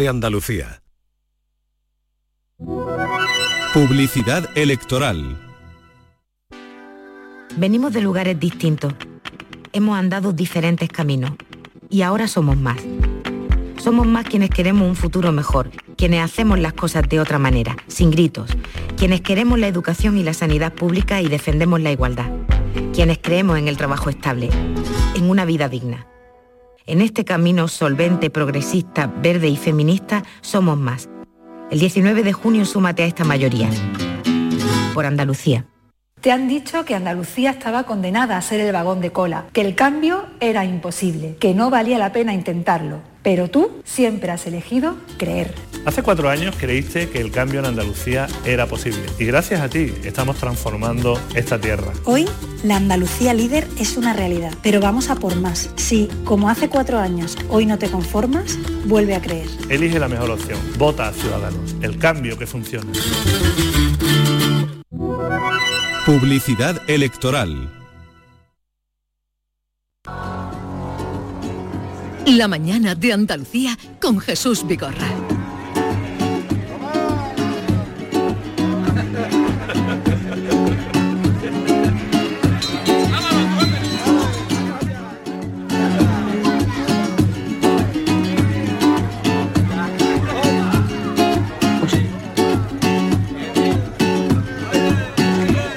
de Andalucía. Publicidad electoral. Venimos de lugares distintos. Hemos andado diferentes caminos. Y ahora somos más. Somos más quienes queremos un futuro mejor, quienes hacemos las cosas de otra manera, sin gritos, quienes queremos la educación y la sanidad pública y defendemos la igualdad, quienes creemos en el trabajo estable, en una vida digna. En este camino solvente, progresista, verde y feminista somos más. El 19 de junio súmate a esta mayoría. Por Andalucía. Te han dicho que Andalucía estaba condenada a ser el vagón de cola, que el cambio era imposible, que no valía la pena intentarlo. Pero tú siempre has elegido creer. Hace cuatro años creíste que el cambio en Andalucía era posible y gracias a ti estamos transformando esta tierra. Hoy la Andalucía líder es una realidad, pero vamos a por más. Si, como hace cuatro años, hoy no te conformas, vuelve a creer. Elige la mejor opción. Vota a Ciudadanos. El cambio que funciona. Publicidad electoral. La mañana de Andalucía con Jesús Vigorra.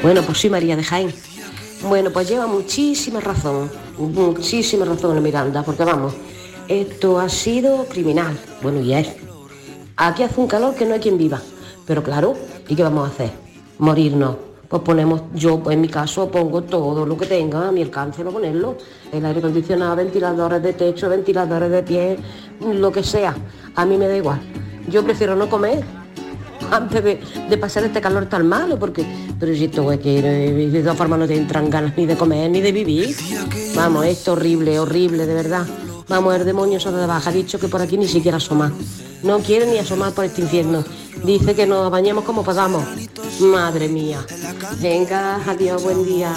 Bueno, pues sí, María de Jaén. Bueno, pues lleva muchísima razón, muchísima razón Miranda, porque vamos, esto ha sido criminal. Bueno, y es. Aquí hace un calor que no hay quien viva. Pero claro, ¿y qué vamos a hacer? Morirnos. Pues ponemos, yo en mi caso pongo todo lo que tenga a mi alcance para ponerlo. El aire acondicionado, ventiladores de techo, ventiladores de pie, lo que sea. A mí me da igual. Yo prefiero no comer antes de, pasar este calor tan malo, porque, pero si esto es que de todas formas no te entran ganas ni de comer ni de vivir. Vamos, esto horrible, horrible, de verdad. Vamos, el demonio se de baja, ha dicho que por aquí ni siquiera asoma. No quiere ni asomar por este infierno. Dice que nos bañemos como podamos. Madre mía. Venga, adiós, buen día.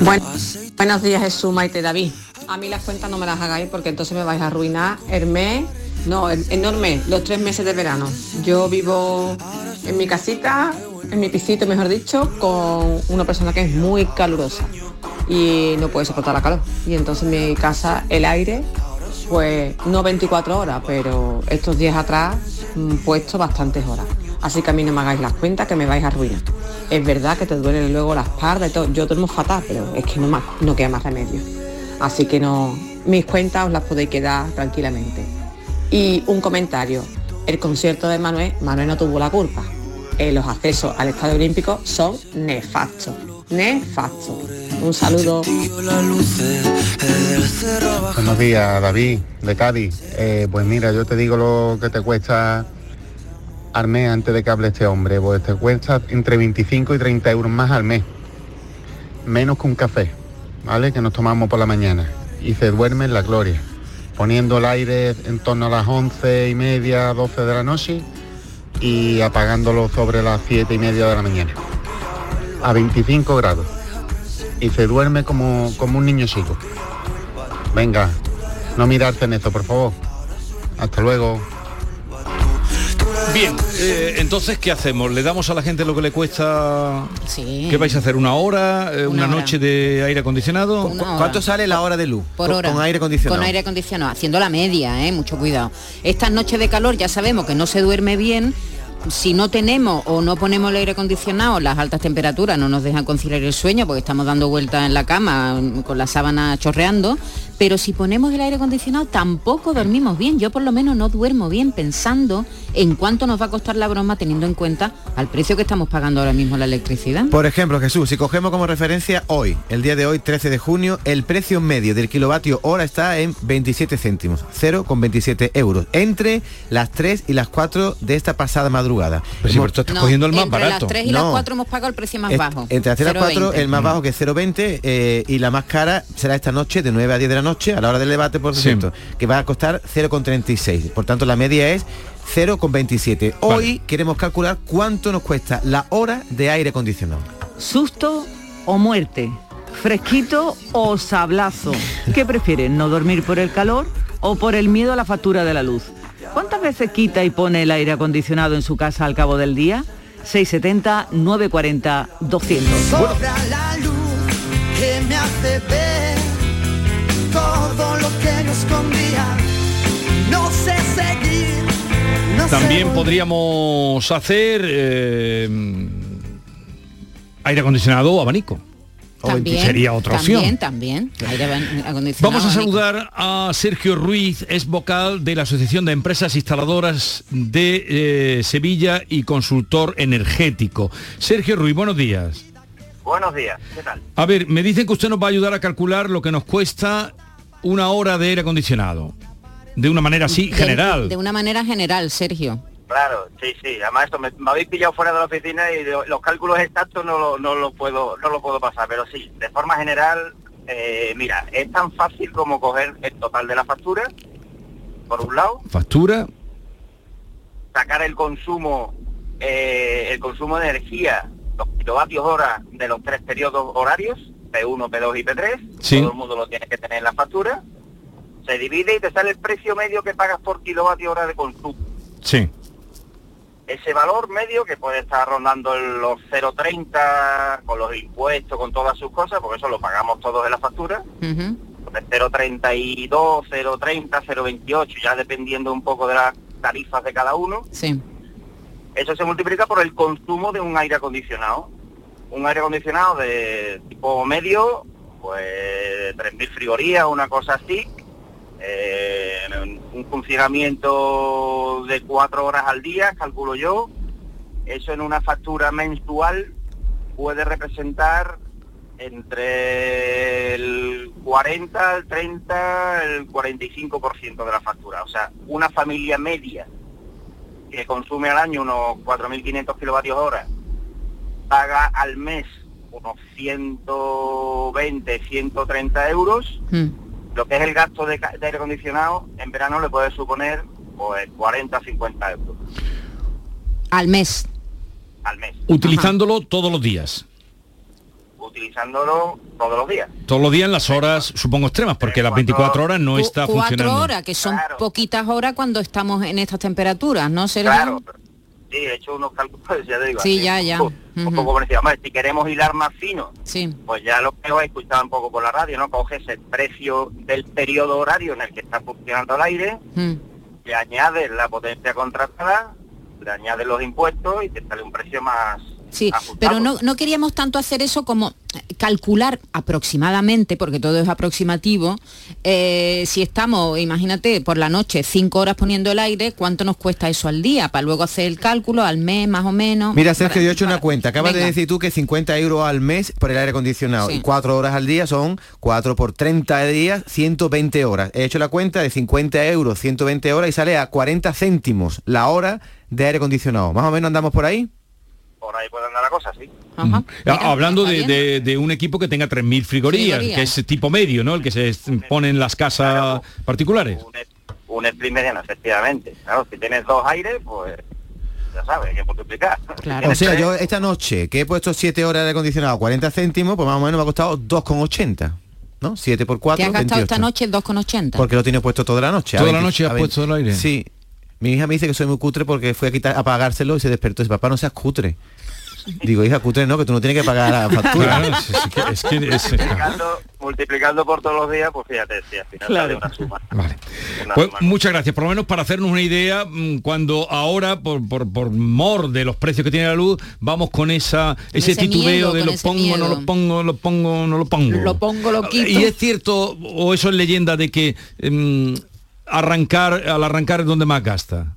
Bueno, buenos días Jesús, Maite David. A mí las cuentas no me las hagáis porque entonces me vais a arruinar el mes, no, enorme, los tres meses de verano. Yo vivo en mi casita, en mi pisito mejor dicho, con una persona que es muy calurosa y no puede soportar la calor. Y entonces en mi casa el aire, pues no 24 horas, pero estos días atrás mm, puesto bastantes horas. Así que a mí no me hagáis las cuentas que me vais a arruinar. Es verdad que te duele luego la espalda y todo. Yo duermo fatal, pero es que no, no queda más remedio. Así que no, mis cuentas os las podéis quedar tranquilamente. Y un comentario. El concierto de Manuel, Manuel no tuvo la culpa. Eh, los accesos al Estadio Olímpico son nefastos. Nefastos. Un saludo. Buenos días, David, de Cádiz. Eh, pues mira, yo te digo lo que te cuesta mes antes de que hable este hombre. Pues te cuesta entre 25 y 30 euros más al mes. Menos que un café, ¿vale? Que nos tomamos por la mañana. Y se duerme en la gloria. Poniendo el aire en torno a las 11 y media, 12 de la noche y apagándolo sobre las 7 y media de la mañana. A 25 grados. Y se duerme como, como un niño chico. Venga, no mirarte en esto, por favor. Hasta luego. Bien, eh, entonces, ¿qué hacemos? ¿Le damos a la gente lo que le cuesta? Sí. ¿Qué vais a hacer? ¿Una hora? Eh, ¿Una, Una hora. noche de aire acondicionado? ¿Cuánto sale la hora de luz? Por Con- hora. Con aire acondicionado. Con aire acondicionado, haciendo la media, ¿eh? mucho cuidado. Estas noches de calor ya sabemos que no se duerme bien. Si no tenemos o no ponemos el aire acondicionado, las altas temperaturas no nos dejan conciliar el sueño porque estamos dando vueltas en la cama mm, con la sábana chorreando. Pero si ponemos el aire acondicionado tampoco dormimos bien. Yo por lo menos no duermo bien pensando en cuánto nos va a costar la broma teniendo en cuenta al precio que estamos pagando ahora mismo la electricidad. Por ejemplo, Jesús, si cogemos como referencia hoy, el día de hoy, 13 de junio, el precio medio del kilovatio hora está en 27 céntimos, 0,27 euros, entre las 3 y las 4 de esta pasada madrugada. Pero tú estás cogiendo el más entre barato. las 3 y No. las 4 hemos pagado el precio más bajo. Entre las 3 y las 4, 0,20. el más bajo que es 0,20 eh, y la más cara será esta noche de 9 a 10 de la noche, a la hora del debate, por Sí. cierto, que va a costar 0,36. Por tanto, la media es 0,27. Hoy queremos calcular cuánto nos cuesta la hora de aire acondicionado. ¿Susto o muerte? ¿Fresquito o sablazo? ¿Qué prefieren? ¿No dormir por el calor o por el miedo a la factura de la luz. ¿Cuántas veces quita y pone el aire acondicionado en su casa al cabo del día? 670 940 200. Sobra escondía. No sé seguir, no sé También podríamos hacer eh, aire acondicionado o abanico. También, Sería otra también, opción. También, Vamos a abanico. saludar a Sergio Ruiz, es vocal de la Asociación de Empresas Instaladoras de eh, Sevilla y consultor energético. Sergio Ruiz, buenos días. Buenos días, ¿qué tal? A ver, me dicen que usted nos va a ayudar a calcular lo que nos cuesta una hora de aire acondicionado. De una manera así De- general. De, una manera general, Sergio. Claro, sí, sí. Además esto me, me habéis pillado fuera de la oficina y lo- los cálculos exactos no lo, no lo puedo no lo puedo pasar, pero sí, de forma general, eh, mira, es tan fácil como coger el total de la factura, por un lado, Factura. sacar el consumo, eh, el consumo de energía, los kilovatios hora de los tres periodos horarios, P1, P2 y P3, Sí. todo el mundo lo tiene que tener en la factura, se divide y te sale el precio medio que pagas por kilovatio hora de consumo. Sí. ese valor medio que puede estar rondando los 0,30 con los impuestos, con todas sus cosas, porque eso lo pagamos todos en la factura, Ujú. de 0,32, 0,30, 0,28, ya dependiendo un poco de las tarifas de cada uno. Sí. Eso se multiplica por el consumo de un aire acondicionado. Un aire acondicionado de tipo medio, pues 3.000 frigorías, una cosa así, eh, un funcionamiento de cuatro horas al día, calculo yo, eso en una factura mensual puede representar entre el 40, el 30, el 45% de la factura. O sea, una familia media que consume al año unos 4.500 kilovatios hora, paga al mes unos 120, 130 euros, Mm. lo que es el gasto de, aire acondicionado en verano le puede suponer pues 40, 50 euros Al mes. al mes, Utilizándolo todos los días. utilizándolo todos los días. Todos los días en las horas, supongo, extremas, porque las 24 horas no está Cuatro funcionando. horas, que son poquitas horas cuando estamos en estas temperaturas, ¿no, Sergio? Claro, sí, he hecho unos cálculos, ya te digo. Sí, así, ya, ya. Un, poco- un poco por encima. Hombre, si queremos hilar más fino, Sí. pues ya lo que os he escuchado un poco por la radio, ¿no? Coges el precio del periodo horario en el que está funcionando el aire, Mm. le añades la potencia contratada, le añades los impuestos y te sale un precio más Sí, pero no, no queríamos tanto hacer eso como calcular aproximadamente, porque todo es aproximativo, eh, si estamos, imagínate, por la noche cinco horas poniendo el aire, ¿cuánto nos cuesta eso al día? Para luego hacer el cálculo al mes más o menos. Mira, Sergio, yo he hecho una cuenta. Acabas de decir tú que 50 euros al mes por el aire acondicionado Sí. y 4 horas al día son 4 por 30 días, 120 horas. He hecho la cuenta de 50 euros, 120 horas y sale a 40 céntimos la hora de aire acondicionado. Más o menos andamos por ahí. Por ahí puede andar la cosa, sí. Ah, Hablando de, de- de un equipo que tenga 3.000 frigorías, Frigorías. que es tipo medio, ¿no? El que se pone en las casas particulares. Un split mediano, efectivamente. Claro, si tienes dos aires, pues ya sabes, hay que multiplicar. Si O tienes sea, tres, yo esta noche que he puesto 7 horas de aire acondicionado, 40 céntimos, pues más o menos me ha costado 2,80. ¿No? 7 por 4, ¿Te has gastado 28. esta noche 2,80? Porque lo tiene puesto toda la noche. ¿Toda la 20 noche has a 20. puesto el aire? Sí. Mi hija me dice que soy muy cutre porque fue a quitar, a pagárselo y se despertó. Y dice, papá, no seas cutre. Digo, hija, cutre no, que tú no tienes que pagar la factura. Claro, es- es que- es que es- multiplicando, multiplicando por todos los días, pues fíjate, si al final sale una suma. Una Pues suma. muchas gracias, por lo menos para hacernos una idea, mm, cuando ahora, por, por, por mor de los precios que tiene la luz, vamos con esa ese, ese titubeo miedo, de lo pongo, no lo pongo, lo pongo, no lo pongo. Lo pongo, lo quito. Y es cierto, o eso es leyenda, de que mm, arrancar, al arrancar es donde más gasta.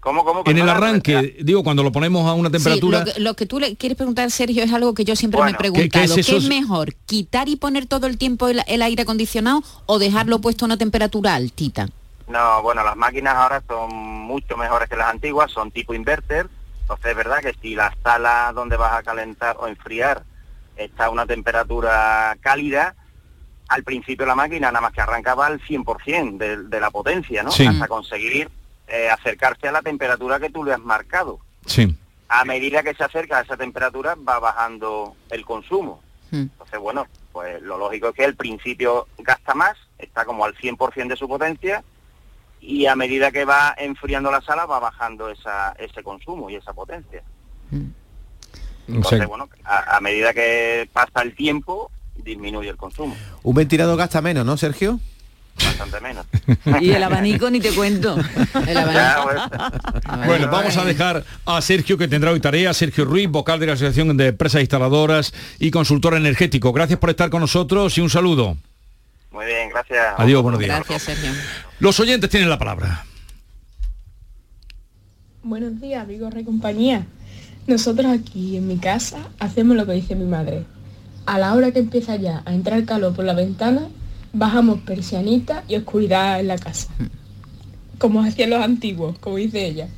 ¿Cómo, cómo? En el arranque, digo, cuando lo ponemos a una Sí, temperatura... lo, que, lo que tú le quieres preguntar, Sergio, es algo que yo siempre Bueno, me he ¿qué- qué preguntado. es ¿Qué es mejor, quitar y poner todo el tiempo el, el aire acondicionado o dejarlo puesto a una temperatura altita? No, bueno, las máquinas ahora son mucho mejores que las antiguas, son tipo inverter. Entonces es verdad que si la sala donde vas a calentar o enfriar está a una temperatura cálida, al principio la máquina nada más que arrancaba al 100% de, de la potencia, ¿no? Sí. Hasta conseguir eh, acercarse a la temperatura que tú le has marcado. Sí. A medida que se acerca a esa temperatura va bajando el consumo. Hmm. Entonces, bueno, pues lo lógico es que al principio gasta más está como al 100% de su potencia y a medida que va enfriando la sala va bajando esa, ese consumo y esa potencia. Entonces, bueno, a, a medida que pasa el tiempo, disminuye el consumo. Un ventilador gasta menos, ¿no, Sergio? Bastante menos. Y el abanico ni te cuento. El abanico. Bueno, vamos a dejar a Sergio que tendrá hoy tarea, Sergio Ruiz, vocal de la Asociación de Empresas Instaladoras y consultor energético. Gracias por estar con nosotros y un saludo. Muy bien, gracias. Adiós, buenos días. Gracias, Sergio. Los oyentes tienen la palabra. Buenos días, amigos de compañía. Nosotros aquí en mi casa hacemos lo que dice mi madre. A la hora que empieza ya a entrar calor por la ventana, bajamos persianita y oscuridad en la casa. Como hacían los antiguos, como dice ella.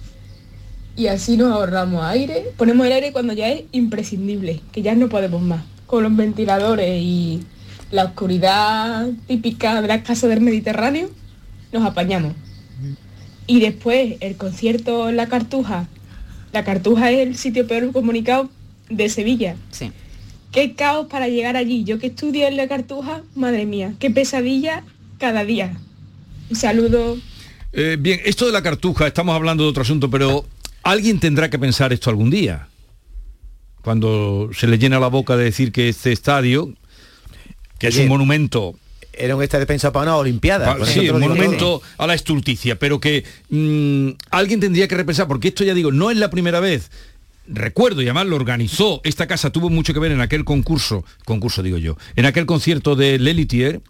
Y así nos ahorramos aire. Ponemos el aire cuando ya es imprescindible, que ya no podemos más. Con los ventiladores y la oscuridad típica de las casas del Mediterráneo, nos apañamos. Y después el concierto en la Cartuja. La Cartuja es el sitio peor comunicado de Sevilla. Sí. Qué caos para llegar allí. Yo que estudio en la Cartuja, madre mía, qué pesadilla cada día. Un saludo. Eh, bien, esto de la cartuja, estamos hablando de otro asunto, pero alguien tendrá que pensar esto algún día. Cuando se le llena la boca de decir que este estadio, que es un monumento Era un estadio pensado para una olimpiada. Ah, sí, un monumento todo. a la estulticia, pero que mm, alguien tendría que repensar, porque esto ya digo, no es la primera vez. Recuerdo, y además lo organizó, esta casa tuvo mucho que ver en aquel concurso, concurso digo yo, en aquel concierto de Lelitier,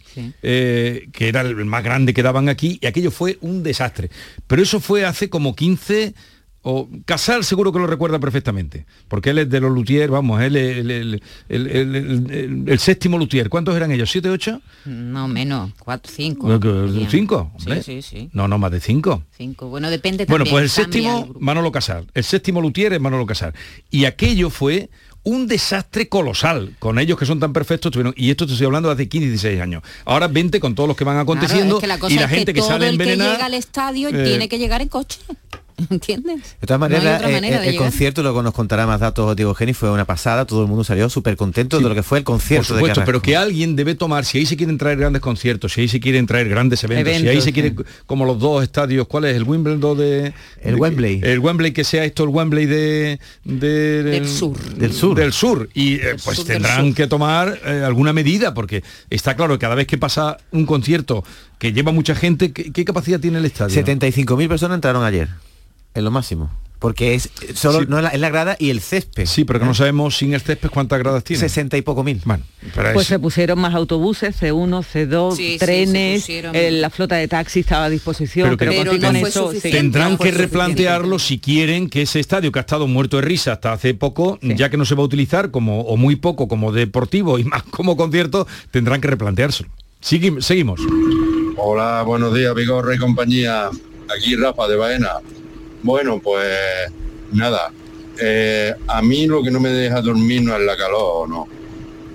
eh, que era el más grande que daban aquí, y aquello fue un desastre. Pero eso fue hace como 15, o Casal seguro que lo recuerda perfectamente, porque él es de los Luthier, vamos, él es el, séptimo Luthier. ¿Cuántos eran ellos? ¿Siete, ocho? No, menos, cuatro, cinco. Bueno, que-. ¿Cinco? Sí, sí, sí. No, no, más de cinco. Cinco. Bueno, depende Bueno, también. pues el séptimo. Manolo Casar. El séptimo Lutier es Manolo Casar. Y aquello fue un desastre colosal. Con ellos que son tan perfectos tuvieron, y esto te estoy hablando de hace 15, 16 años. Ahora 20 con todos los que van aconteciendo Claro, es que la cosa y la es gente que, todo sale el que envenenada. llega al estadio eh, tiene que llegar en coche. ¿Entiendes? De todas maneras, otra eh, manera eh, de el llegar. concierto, luego nos contará más datos Diego Geni, fue una pasada, todo el mundo salió súper contento de lo que fue el Por concierto supuesto, de pero que alguien debe tomar, si ahí se quieren traer grandes conciertos, si ahí se quieren traer grandes eventos, si ahí Eventos, se quiere, como los dos estadios, ¿cuál es? El Wimbledon de... El de- Wembley. El Wembley, que sea esto el Wembley de... de- Del sur. Del sur. Del sur. Y eh, pues sur tendrán que tomar eh, alguna medida, porque está claro que cada vez que pasa un concierto que lleva mucha gente, ¿qué, qué capacidad tiene el estadio? 75.000 personas entraron ayer, en lo máximo. Porque es solo Sí. no es la, es la grada y el césped. Sí, pero que no sabemos sin el césped cuántas gradas tiene. 60 y poco mil. Bueno, pero Pues es- se pusieron más autobuses, C1, C2, Sí, trenes, eh, la flota de taxis estaba a disposición, Pero que pero, Pero no fue eso. Tendrán no fue que replantearlo si quieren que ese estadio que ha estado muerto de risa hasta hace poco, ya que no se va a utilizar como o muy poco como deportivo y más como concierto, tendrán que replanteárselo. Segui- seguimos. Hola, buenos días, Vigorra y compañía. Aquí Rafa de Baena. Bueno, pues nada. eh, a mí lo que no me deja dormir no es la calor, no.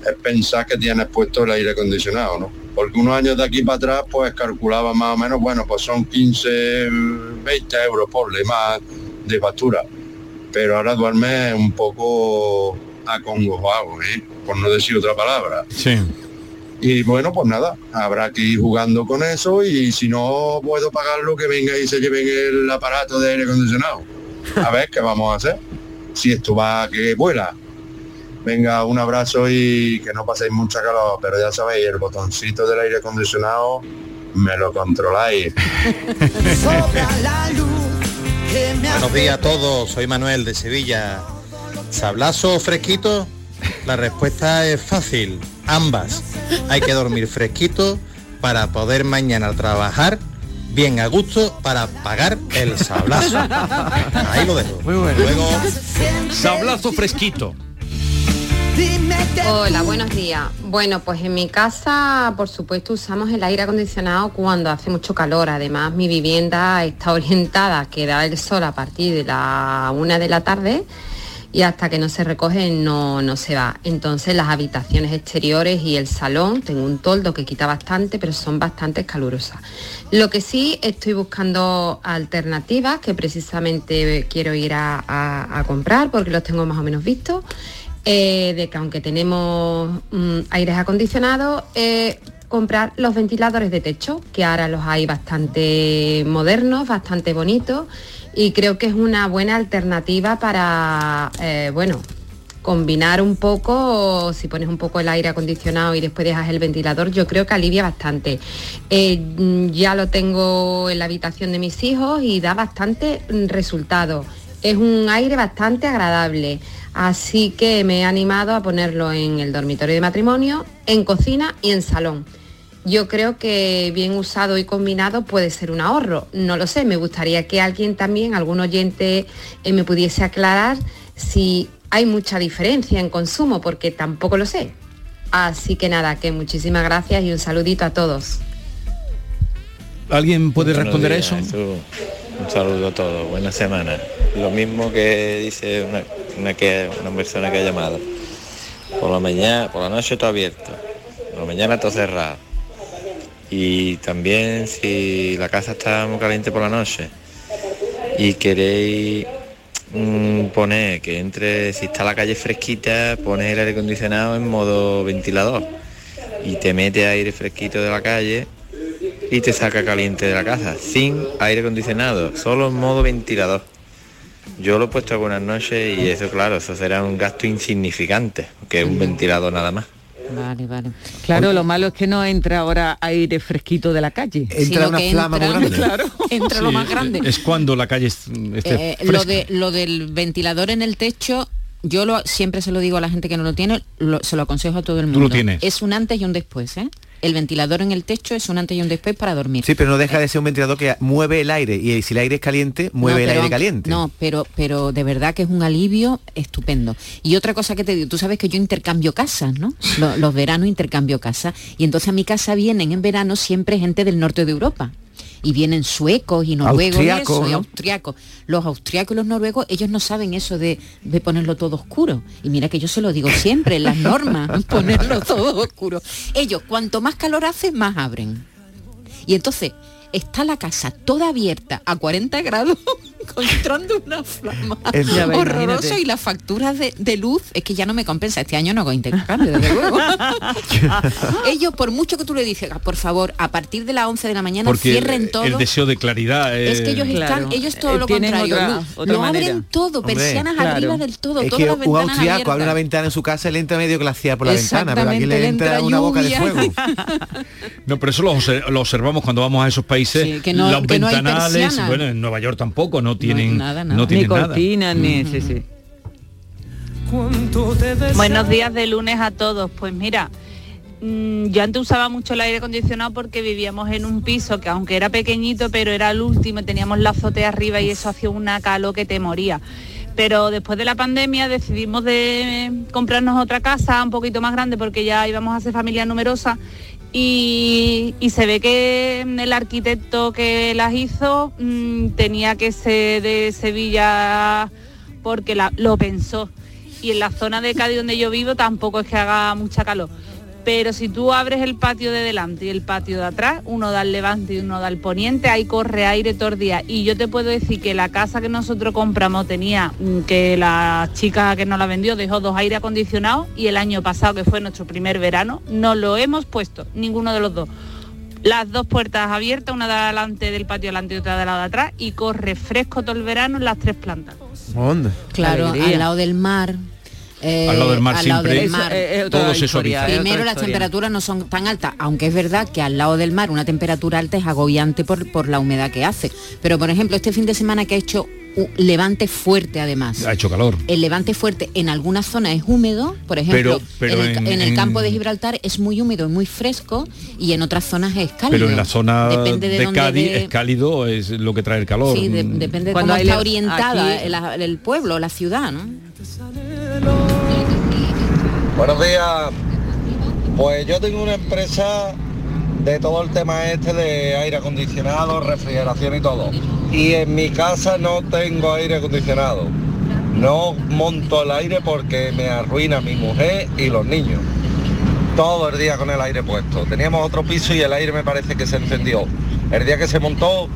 Es pensar que tienes puesto el aire acondicionado, ¿no? Porque unos años de aquí para atrás, pues calculaba más o menos, bueno, pues son 15, 20 euros por le más de factura. Pero ahora duerme un poco acongojado, ¿eh? por no decir otra palabra. Sí. Y bueno, pues nada, habrá que ir jugando con eso y si no puedo pagarlo, que venga y se lleven el aparato de aire acondicionado. A ver qué vamos a hacer. Si esto va que vuela. Venga, un abrazo y que no paséis mucha calor, pero ya sabéis, el botoncito del aire acondicionado me lo controláis. Buenos días a todos, soy Manuel de Sevilla. ¿Sablazo fresquito? La respuesta es fácil, ambas. Hay que dormir fresquito para poder mañana trabajar bien a gusto para pagar el sablazo. Ahí lo dejo. Muy bueno. Luego Sablazo fresquito. Hola, buenos días. Bueno, pues en mi casa, por supuesto, usamos el aire acondicionado cuando hace mucho calor. Además, mi vivienda está orientada a que da el sol a partir de la una de la tarde y hasta que no se recoge no, no se va. Entonces las habitaciones exteriores y el salón, tengo un toldo que quita bastante, pero son bastante calurosas. Lo que sí estoy buscando alternativas que precisamente quiero ir a, a- comprar porque los tengo más o menos vistos. eh, de que aunque tenemos mm, aires acondicionados, eh, comprar los ventiladores de techo, que ahora los hay bastante modernos, bastante bonitos y creo que es una buena alternativa para, eh, bueno, combinar un poco, si pones un poco el aire acondicionado y después dejas el ventilador, yo creo que alivia bastante. Eh, ya lo tengo en la habitación de mis hijos y da bastante resultado. Es un aire bastante agradable, así que me he animado a ponerlo en el dormitorio de matrimonio, en cocina y en salón. Yo creo que bien usado y combinado puede ser un ahorro. No lo sé, me gustaría que alguien también, algún oyente, eh, me pudiese aclarar si hay mucha diferencia en consumo, porque tampoco lo sé. Así que nada, que muchísimas gracias y un saludito a todos. ¿Alguien puede Buenos responder a eso? Jesús. Un saludo a todos, buena semana. Lo mismo que dice una, una que, una persona que ha llamado. Por la mañana, por la noche todo abierto, por la mañana todo cerrado. Y también si la casa está muy caliente por la noche y queréis mm, poner que entre, si está la calle fresquita, poner el aire acondicionado en modo ventilador y te mete aire fresquito de la calle y te saca caliente de la casa, sin aire acondicionado, solo en modo ventilador. Yo lo he puesto algunas noches y eso, claro, eso será un gasto insignificante, que es un ventilador nada más. Vale, vale. Claro, lo malo es que no entra ahora aire fresquito de la calle. Sino que entra- Claro, entra lo más grande. Es cuando la calle es- esté Eh, lo, de, lo del ventilador en el techo, yo lo, siempre se lo digo a la gente que no lo tiene, lo- se lo aconsejo a todo el Tú mundo. lo tienes. Es un antes y un después, ¿eh? El ventilador en el techo es un antes y un después para dormir. Sí, pero no deja de ser un ventilador que mueve el aire y si el aire es caliente, mueve No, el pero- aire caliente. No, pero, pero de verdad que es un alivio estupendo. Y otra cosa que te digo, tú sabes que yo intercambio casas, ¿no? Lo- Los, veranos intercambio casas. Y entonces a mi casa vienen en verano siempre gente del norte de Europa. Y vienen suecos y noruegos y Austriacos, eso, austriacos. Los austriacos y los noruegos, ellos no saben eso de, de ponerlo todo oscuro. Y mira que yo se lo digo siempre, las normas, ponerlo todo oscuro. Ellos, cuanto más calor hace, más abren. Y entonces está la casa toda abierta a 40 grados encontrando una flama Es- Ya imagínate. y las facturas de, de luz es que ya no me compensa. Este año no hago intercambio, desde luego. Ellos, por mucho que tú le dices, "Ah, por favor, a partir de las 11 de la mañana Porque cierren todo. el deseo de claridad Es que ellos eh, están, ellos todo Eh, lo tienen contrario. otra- Luz. otra lo manera. abren todo, Hombre, persianas claro. arriba del todo, es todas que las un ventanas austriaco abiertas. abre una ventana en su casa y le entra medio glaciar por la ventana, pero aquí le le entra, entra una boca de fuego. No, pero eso lo, lo observamos cuando vamos a esos países. Sí, que no- los que no hay ventanales, persianas. bueno, en Nueva York tampoco, no tienen nada, nada. no Ni tienen nada. cortinas, ni... Sí, sí. Buenos días de lunes a todos. Pues mira, mm, yo antes usaba mucho el aire acondicionado porque vivíamos en un piso que aunque era pequeñito, pero era el último, teníamos la azotea arriba y eso hacía una calor que te moría. Pero después de la pandemia decidimos de comprarnos otra casa un poquito más grande porque ya íbamos a ser familia numerosa y, se ve que el arquitecto que las hizo mm, tenía que ser de Sevilla porque lo pensó. Y en la zona de Cádiz donde yo vivo tampoco es que haga mucha calor. Pero si tú abres el patio de delante y el patio de atrás, uno da al levante y uno da al poniente, ahí corre aire todo el día. Y yo te puedo decir que la casa que nosotros compramos tenía, mm, que la chica que nos la vendió dejó dos aire acondicionados y el año pasado, que fue nuestro primer verano, no lo hemos puesto, ninguno de los dos. Las dos puertas abiertas, una de adelante del patio delante y otra de lado de atrás, y corre fresco todo el verano en las tres plantas. Onda. Claro, Alegría. al lado del mar. Eh, Al lado del mar siempre. del mar. Eso, es otra Todo se suaviza. es Primero las temperaturas no son tan altas, aunque es verdad que al lado del mar una temperatura alta es agobiante por, por la humedad que hace. Pero por ejemplo, este fin de semana que ha hecho un levante fuerte además. Ha hecho calor. El levante fuerte en algunas zonas es húmedo, por ejemplo, Pero- pero en, el, ca- en- en el en- campo de Gibraltar es muy húmedo y muy fresco y en otras zonas es cálido. Pero en la zona Depende de, Cádiz de- es cálido, es lo que trae el calor. Sí, de- Mm. depende de cómo está le- orientada aquí- el, el pueblo, la ciudad, ¿no? Buenos días. Pues yo tengo una empresa de todo el tema este de aire acondicionado, refrigeración y todo. Y en mi casa no tengo aire acondicionado. No monto el aire porque me arruina mi mujer y los niños. Todo el día con el aire puesto. Teníamos otro piso y el aire me parece que se encendió. El día que se montó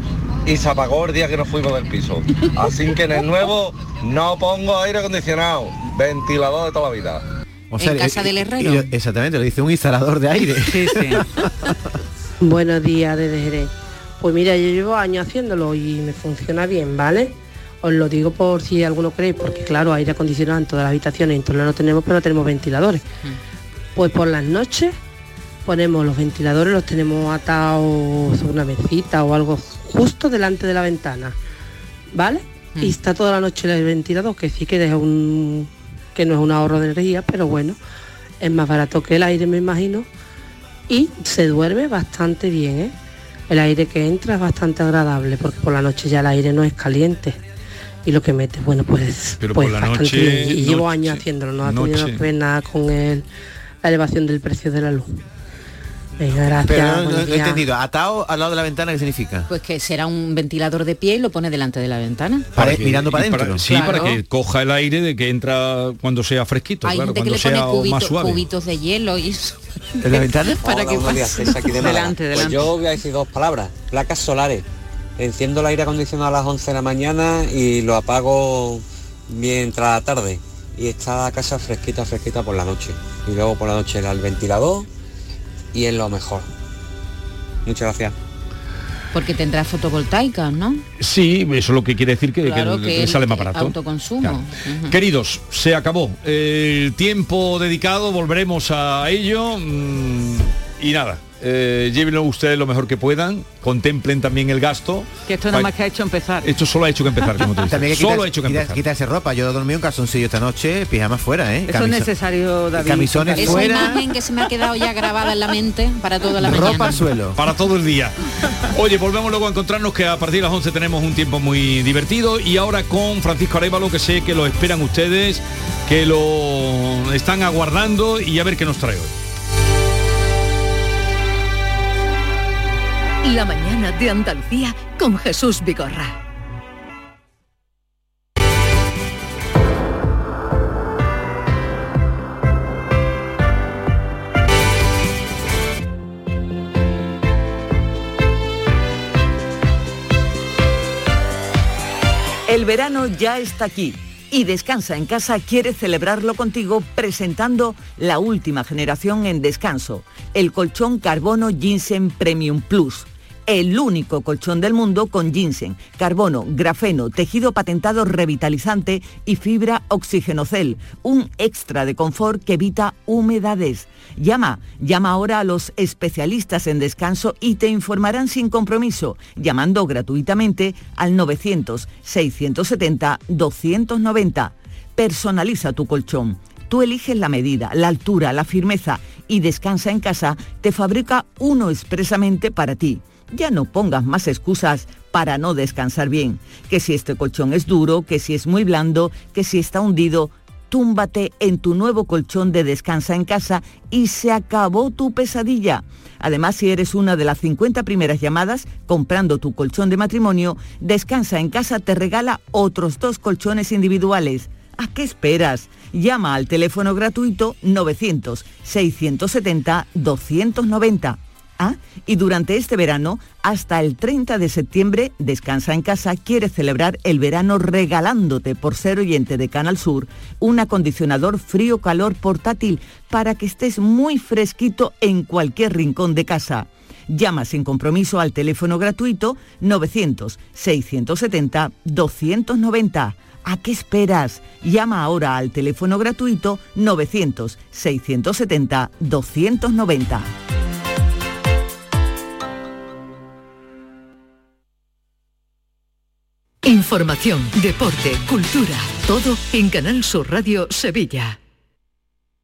y se apagó el día que nos fuimos del piso. Así que en el nuevo no pongo aire acondicionado, ventilador de toda la vida. En casa y- del herrero. y- exactamente, lo dice un instalador de aire. Buenos días desde Jerez. Pues mira, yo llevo años haciéndolo y me funciona bien, ¿vale? Os lo digo por si alguno cree, porque claro, aire acondicionado en todas las habitaciones, en torno no tenemos, pero tenemos ventiladores. Pues por las noches ponemos los ventiladores, los tenemos atados sobre una mesita o algo justo delante de la ventana, ¿vale? Y está toda la noche el ventilador, que sí que es un que no es un ahorro de energía, pero bueno, es más barato que el aire, me imagino, y se duerme bastante bien, ¿eh? El aire que entra es bastante agradable, porque por la noche ya el aire no es caliente. Y lo que mete, bueno, pues, Pero pues por la bastante noche- bien. Y llevo años haciéndolo, no ha tenido que ver nada con el, la elevación del precio de la luz. Venga, gracias. Pero no, no- buenos no he entendido. Atado al lado de la ventana, ¿qué significa? Pues que será un ventilador de pie y lo pone delante de la ventana. Para- que- mirando para adentro. sí, para Claro. que coja el aire de que entra cuando sea fresquito, Hay claro, gente que cuando le pone sea más suave. cubitos de hielo y eso. ¿En la ventana? Para que pase. Aquí de. Delante, Pues delante. yo voy a decir dos palabras. Placas solares. Enciendo el aire acondicionado a las 11 de la mañana y lo apago mientras la tarde. Y está la casa fresquita, fresquita por la noche. Y luego por la noche el ventilador y es lo mejor. Muchas gracias. Porque tendrá fotovoltaicas, ¿no? Sí, eso es lo que quiere decir que, Claro que que, el- sale más el barato. autoconsumo. Claro. Queridos, se acabó. El tiempo dedicado, volveremos a ello. mm, y nada, eh, llévenlo ustedes lo mejor que puedan. Contemplen también el gasto. Que esto nada más que ha hecho empezar. Esto solo ha hecho que empezar, como te dices. También hay que Solo quitar- ha hecho que quitar- empezar. quitarse ropa. Yo he dormido en calzoncillo esta noche, pijama fuera, ¿eh? Eso es necesario, David. Camisones Esa fuera. imagen que se me ha quedado ya grabada en la mente para toda la mañana. Ropa al suelo. Para todo el día. Oye, volvemos luego a encontrarnos que a partir de las 11 tenemos un tiempo muy divertido y ahora con Francisco Arevalo que sé que lo esperan ustedes, que lo están aguardando y a ver qué nos trae hoy. La mañana de Andalucía con Jesús Vigorra. El verano ya está aquí y Descansa en casa quiere celebrarlo contigo presentando la última generación en descanso, el colchón Carbono Ginseng Premium Plus. El único colchón del mundo con ginseng, carbono, grafeno, tejido patentado revitalizante y fibra oxigenocel, un extra de confort que evita humedades. Llama, llama ahora a los especialistas en descanso y te informarán sin compromiso, llamando gratuitamente al 900-670-290. Personaliza tu colchón. Tú eliges la medida, la altura, la firmeza y Descansa en casa te fabrica uno expresamente para ti. Ya no pongas más excusas para no descansar bien. Que si este colchón es duro, que si es muy blando, que si está hundido, túmbate en tu nuevo colchón de descansa en casa y se acabó tu pesadilla. Además, si eres una de las 50 primeras llamadas comprando tu colchón de matrimonio, Descansa en casa te regala otros dos colchones individuales. ¿A qué esperas? Llama al teléfono gratuito 900-670-290. Y durante este verano, hasta el 30 de septiembre, Descansa en Casa quiere celebrar el verano regalándote, por ser oyente de Canal Sur, un acondicionador frío-calor portátil para que estés muy fresquito en cualquier rincón de casa. Llama sin compromiso al teléfono gratuito 900-670-290. ¿A qué esperas? Llama ahora al teléfono gratuito 900-670-290. Información, deporte, cultura, todo en Canal Sur Radio Sevilla.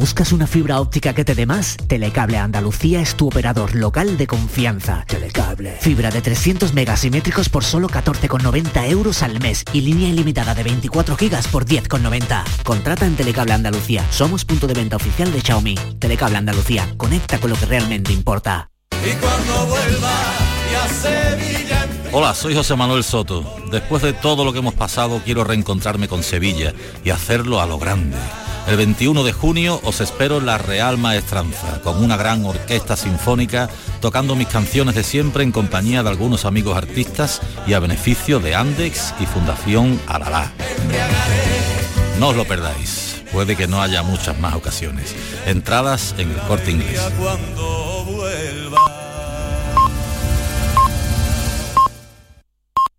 ¿Buscas una fibra óptica que te dé más? Telecable Andalucía es tu operador local de confianza. Telecable. Fibra de 300 megasimétricos por solo 14,90 euros al mes y línea ilimitada de 24 gigas por 10,90. Contrata en Telecable Andalucía. Somos punto de venta oficial de Xiaomi. Telecable Andalucía. Conecta con lo que realmente importa. Y cuando vuelva y a Sevilla Hola, soy José Manuel Soto. Después de todo lo que hemos pasado, quiero reencontrarme con Sevilla y hacerlo a lo grande. El 21 de junio os espero en la Real Maestranza, con una gran orquesta sinfónica, tocando mis canciones de siempre en compañía de algunos amigos artistas y a beneficio de Andex y Fundación Alalá. No os lo perdáis, puede que no haya muchas más ocasiones. Entradas en el corte inglés.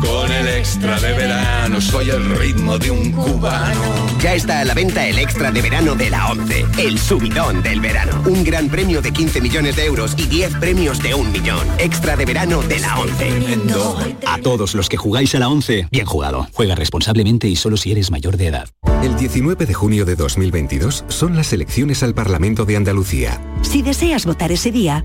con el extra de verano, soy el ritmo de un cubano. Ya está a la venta el extra de verano de la 11, el subidón del verano. Un gran premio de 15 millones de euros y 10 premios de un millón. Extra de verano de la 11. A todos los que jugáis a la 11, bien jugado. Juega responsablemente y solo si eres mayor de edad. El 19 de junio de 2022 son las elecciones al Parlamento de Andalucía. Si deseas votar ese día,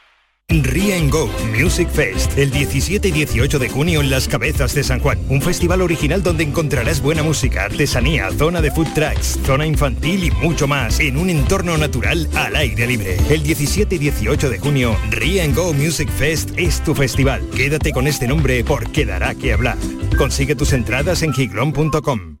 Ria Music Fest, el 17 y 18 de junio en Las Cabezas de San Juan. Un festival original donde encontrarás buena música, artesanía, zona de food trucks, zona infantil y mucho más en un entorno natural al aire libre. El 17 y 18 de junio, Ria and Go Music Fest es tu festival. Quédate con este nombre porque dará que hablar. Consigue tus entradas en giglon.com.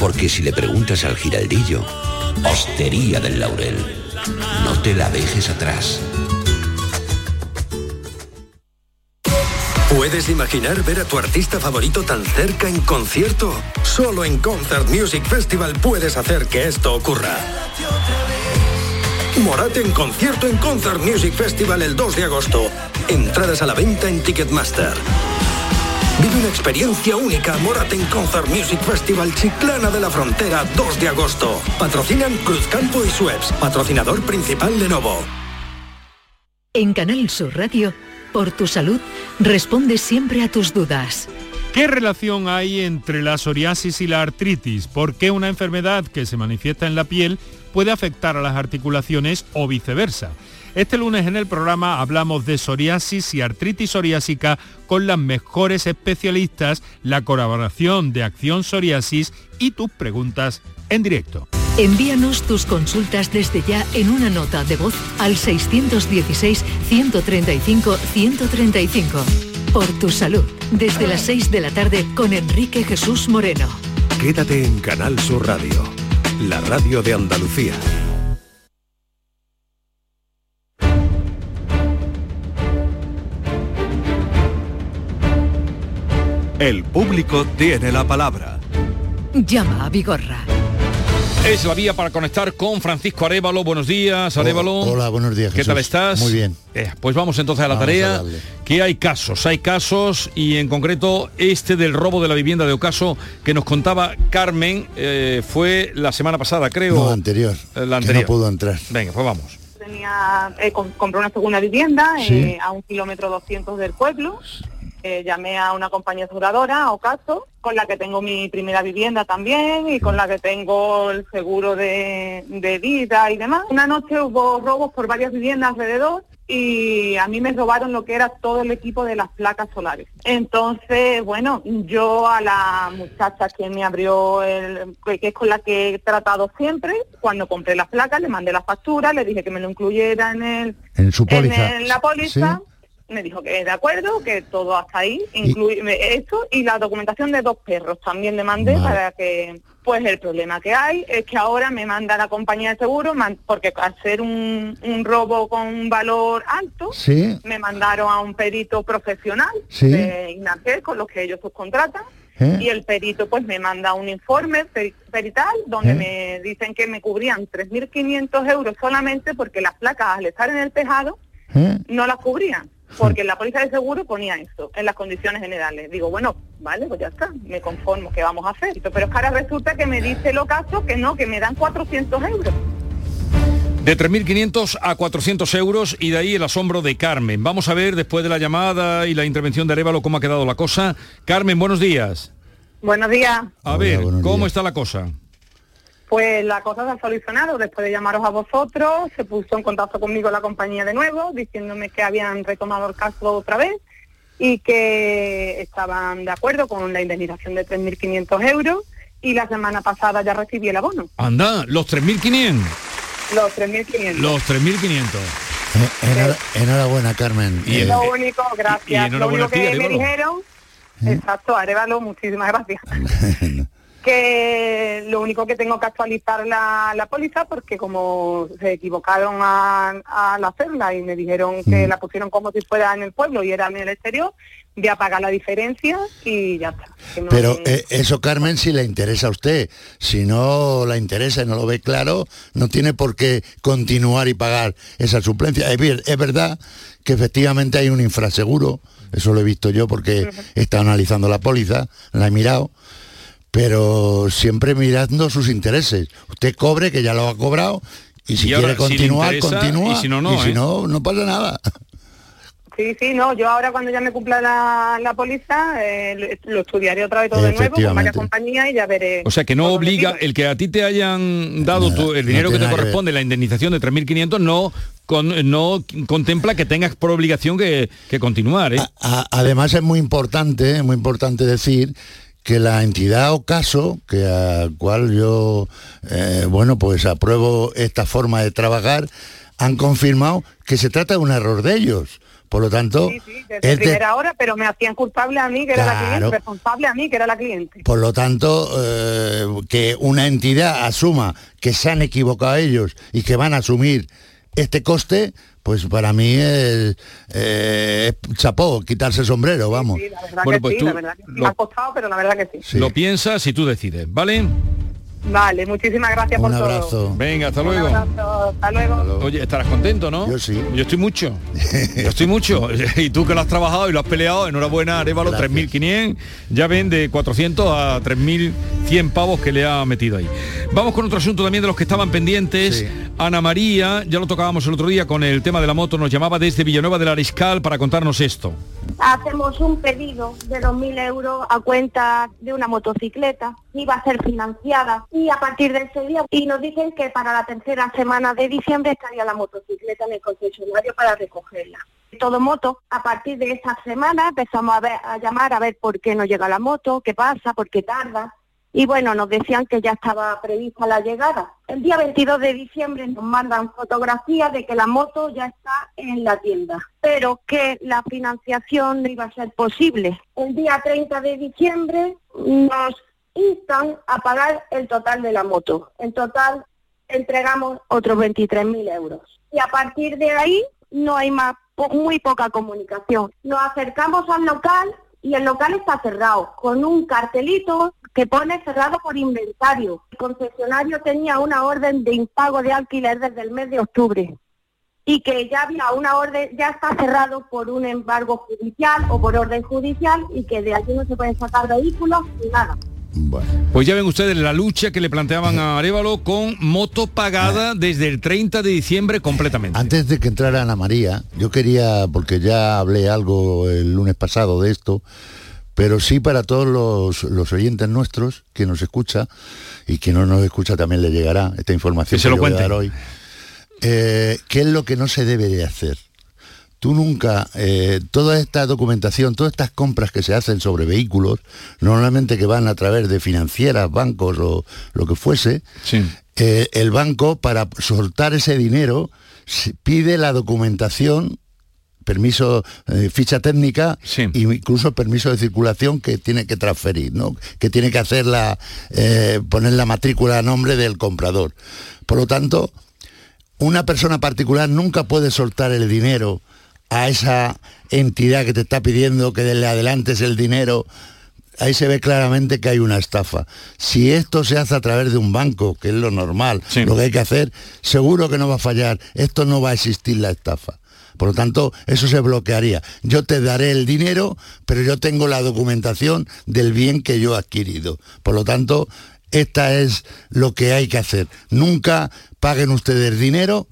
Porque si le preguntas al giraldillo, Hostería del Laurel, no te la dejes atrás. ¿Puedes imaginar ver a tu artista favorito tan cerca en concierto? Solo en Concert Music Festival puedes hacer que esto ocurra. Morat en concierto en Concert Music Festival el 2 de agosto. Entradas a la venta en Ticketmaster. Vive una experiencia única Morat en Concert Music Festival Chiclana de la Frontera 2 de agosto. Patrocinan Cruzcampo y Suez. Patrocinador principal Lenovo. En Canal Sur Radio, por tu salud, responde siempre a tus dudas. ¿Qué relación hay entre la psoriasis y la artritis? ¿Por qué una enfermedad que se manifiesta en la piel puede afectar a las articulaciones o viceversa? Este lunes en el programa hablamos de psoriasis y artritis psoriásica con las mejores especialistas, la colaboración de Acción Psoriasis y tus preguntas en directo. Envíanos tus consultas desde ya en una nota de voz al 616-135-135. Por tu salud, desde las 6 de la tarde con Enrique Jesús Moreno. Quédate en Canal Sur Radio, la radio de Andalucía. El público tiene la palabra. Llama a Vigorra. Es la vía para conectar con Francisco Arevalo. Buenos días, Arevalo. Hola, buenos días. ¿Qué tal estás? Muy bien. Eh, pues vamos entonces a la Vamos a tarea. darle. que hay casos, hay casos y en concreto este del robo de la vivienda de Ocaso que nos contaba Carmen eh, fue la semana pasada, creo. No, anterior. Eh, La que anterior. no pudo entrar. Venga, pues vamos. Tenía, eh, com- compré una segunda vivienda Sí. eh, a un kilómetro 200 del pueblo. Eh, llamé a una compañía aseguradora, a Ocaso, con la que tengo mi primera vivienda también y con la que tengo el seguro de, de vida y demás. Una noche hubo robos por varias viviendas alrededor y a mí me robaron lo que era todo el equipo de las placas solares. Entonces, bueno, yo a la muchacha que me abrió, el, que es con la que he tratado siempre, cuando compré las placas le mandé la factura, le dije que me lo incluyera en el En su póliza. en la póliza. Sí. Me dijo que de acuerdo, que todo hasta ahí, incluye esto y la documentación de dos perros también le mandé Vale. para que, pues el problema que hay es que ahora me manda la compañía de seguro, porque al ser un, un robo con un valor alto, Sí. me mandaron a un perito profesional Sí. de INAPER con los que ellos subcontratan ¿Eh? y el perito pues me manda un informe peri- perital donde ¿Eh? me dicen que me cubrían 3.500 euros solamente porque las placas al estar en el tejado ¿Eh? no las cubrían porque en la póliza de seguro ponía eso en las condiciones generales digo bueno vale pues ya está me conformo ¿qué vamos a hacer? pero es que ahora resulta que me dice el ocaso que no que me dan 400 euros De 3.500 a 400 euros y de ahí el asombro de Carmen. Vamos a ver después de la llamada y la intervención de Arevalo cómo ha quedado la cosa. Carmen, buenos días. buenos días A ver, ¿cómo está la cosa? Pues la cosa se ha solucionado. Después de llamaros a vosotros, se puso en contacto conmigo la compañía de nuevo, diciéndome que habían retomado el caso otra vez y que estaban de acuerdo con la indemnización de 3.500 euros y la semana pasada ya recibí el abono, Anda, los 3.500. los 3.500. Los 3.500. Eh, enhora- enhorabuena, Carmen. Y Eh, lo único, y gracias. Lo único que me dijeron, exacto, Arevalo, muchísimas gracias. que lo único que tengo que actualizar la, la póliza porque como se equivocaron a- al hacerla y me dijeron que la pusieron como si fuera en el pueblo y era en el exterior, voy a pagar la diferencia y ya está. No- Pero eh, eso, Carmen, si le interesa a usted. Si no la interesa y no lo ve claro, no tiene por qué continuar y pagar esa suplencia. Es, es verdad que efectivamente hay un infraseguro, eso lo he visto yo porque he estado analizando la póliza, la he mirado, pero siempre mirando sus intereses. Usted cobre, que ya lo ha cobrado, y si Y ahora, quiere si continuar, interesa, continúa. y si no, no, Y si ¿eh? no, no pasa nada. Sí, sí, no, yo ahora cuando ya me cumpla la, la póliza eh, lo, lo estudiaré otra vez todo de nuevo con varias compañías y ya veré. O sea, que no obliga, el que a ti te hayan dado tu- el dinero no que te que corresponde, la indemnización de 3.500, no, con- no contempla que tengas por obligación que, que continuar. ¿eh? A- además es muy importante, es muy importante decir que la entidad o caso, que a cual yo, eh, bueno, pues apruebo esta forma de trabajar, han confirmado que se trata de un error de ellos. Por lo tanto, Desde es de- primera hora, pero me hacían culpable a mí, que era la cliente, responsable a mí, que era la cliente. por lo tanto, eh, que una entidad asuma que se han equivocado ellos y que van a asumir este coste, pues para mí es, eh, es chapó, quitarse el sombrero, vamos. Sí, la verdad Bueno, que pues sí, tú la verdad que sí. lo- Me ha costado, pero la verdad que sí. Lo piensas y tú decides, ¿vale? Vale, muchísimas gracias Un por todo. abrazo. Venga, hasta Un luego. abrazo, hasta luego. Oye, estarás contento, ¿no? Yo sí. Yo estoy mucho. Yo estoy mucho. Y tú que lo has trabajado y lo has peleado, enhorabuena, Arevalo, Gracias. 3.500. Ya ven de 400 a 3.100 pavos que le ha metido ahí. Vamos con otro asunto también de los que estaban pendientes. Sí. Ana María, ya lo tocábamos el otro día con el tema de la moto, nos llamaba desde Villanueva del Ariscal para contarnos esto. Hacemos un pedido de 2.000 euros a cuenta de una motocicleta, iba a ser financiada y a partir de ese día y nos dicen que para la tercera semana de diciembre estaría la motocicleta en el concesionario para recogerla. Todo moto, a partir de esa semana empezamos a, ver- a llamar a ver por qué no llega la moto, qué pasa, por qué tarda. Y bueno, nos decían que ya estaba prevista la llegada. El día 22 de diciembre nos mandan fotografías de que la moto ya está en la tienda, pero que la financiación no iba a ser posible. El día 30 de diciembre nos instan a pagar el total de la moto. En total entregamos otros 23.000 euros. Y a partir de ahí no hay más, muy poca comunicación. Nos acercamos al local y el local está cerrado, con un cartelito que pone cerrado por inventario. El concesionario tenía una orden de impago de alquiler desde el mes de octubre y que ya había una orden, ya está cerrado por un embargo judicial o por orden judicial y que de allí no se pueden sacar vehículos ni nada. Pues ya ven ustedes la lucha que le planteaban a Arevalo con moto pagada desde el 30 de diciembre completamente. Antes de que entrara Ana María, yo quería, porque ya hablé algo el lunes pasado de esto, pero sí para todos los, los oyentes nuestros, que nos escucha, y que no nos escucha también le llegará esta información Que se lo yo voy a dar hoy. Eh, ¿Qué es lo que no se debe de hacer? Tú nunca, eh, toda esta documentación, todas estas compras que se hacen sobre vehículos, normalmente que van a través de financieras, bancos o lo que fuese, eh, el banco para soltar ese dinero pide la documentación permiso, eh, ficha técnica e incluso permiso de circulación que tiene que transferir, ¿no? que tiene que hacer la, eh, poner la matrícula a nombre del comprador. Por lo tanto, una persona particular nunca puede soltar el dinero a esa entidad que te está pidiendo que le adelantes el dinero. Ahí se ve claramente que hay una estafa. Si esto se hace a través de un banco, que es lo normal, lo que hay que hacer, seguro que no va a fallar. Esto no va a existir la estafa. Por lo tanto, eso se bloquearía. Yo te daré el dinero, pero yo tengo la documentación del bien que yo he adquirido. Por lo tanto, esta es lo que hay que hacer. Nunca paguen ustedes dinero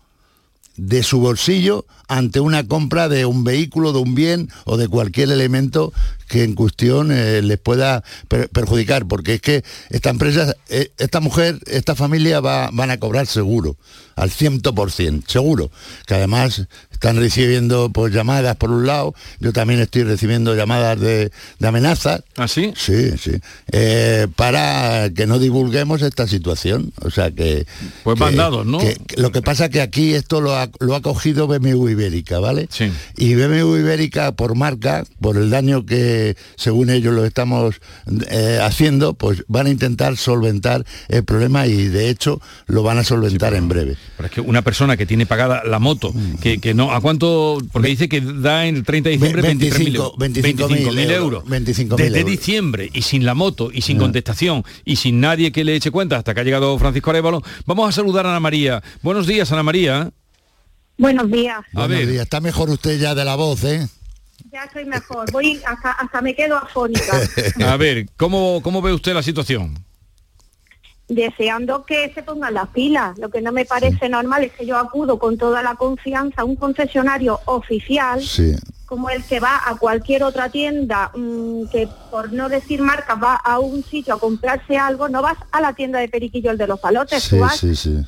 de su bolsillo ante una compra de un vehículo, de un bien o de cualquier elemento que en cuestión eh, les pueda per- perjudicar, porque es que esta empresa, eh, esta mujer, esta familia va, van a cobrar seguro, al 100%, seguro, que además están recibiendo pues llamadas por un lado, yo también estoy recibiendo llamadas de, de amenazas. ¿Ah, sí? Sí, sí. Eh, para que no divulguemos esta situación. O sea que... Pues que- van dados, ¿no? que- lo que pasa que aquí esto lo ha, lo ha cogido BMW Ibérica, ¿vale? Sí. Y BMW Ibérica, por marca, por el daño que según ellos lo estamos eh, haciendo, pues van a intentar solventar el problema y de hecho lo van a solventar en breve. Pero es que una persona que tiene pagada la moto, que, que no, ¿a cuánto? Porque dice que da en el 30 de diciembre 23.000 euros. 25.000 euros. 25.000 Desde euros. diciembre y sin la moto y sin contestación y sin nadie que le eche cuenta hasta que ha llegado Francisco Arevalo, vamos a saludar a Ana María. Buenos días, Ana María. Buenos días. Buenos días. Está mejor usted ya de la voz, ¿eh? Ya estoy mejor. Voy hasta, hasta me quedo afónica. A ver, ¿cómo, cómo ve usted la situación? Deseando que se pongan las pilas. Lo que no me parece normal es que yo acudo con toda la confianza a un concesionario oficial Sí. como el que va a cualquier otra tienda mm, que por no decir marca va a un sitio a comprarse algo, no vas a la tienda de Periquillo el de los palotes, Sí, tú vas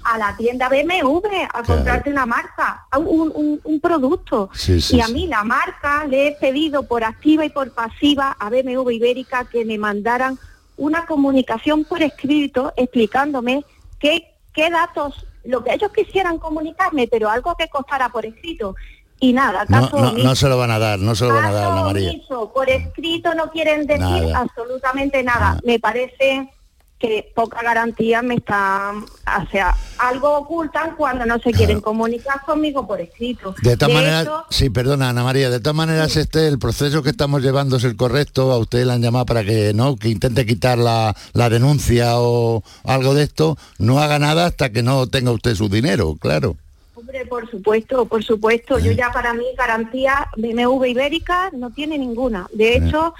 a la tienda BMW a comprarte una marca, a un, un- un producto. Y a mí la marca le he pedido por activa y por pasiva a BMW Ibérica que me mandaran una comunicación por escrito explicándome qué, qué datos, lo que ellos quisieran comunicarme, pero algo que costara por escrito. Y nada, caso no, no se lo van a dar, no se lo van a dar, Ana María. Omiso, por escrito no quieren decir Nada. absolutamente nada. Me parece que poca garantía me están, o sea, algo ocultan cuando no se quieren comunicar conmigo por escrito. De todas maneras, hecho, sí, perdona Ana María, de todas maneras este, el proceso que estamos llevando es el correcto, a usted le han llamado para que no, que intente quitar la, la denuncia o algo de esto, no haga nada hasta que no tenga usted su dinero, claro. hombre, por supuesto, por supuesto, yo ya para mí garantía BMW Ibérica no tiene ninguna. De hecho,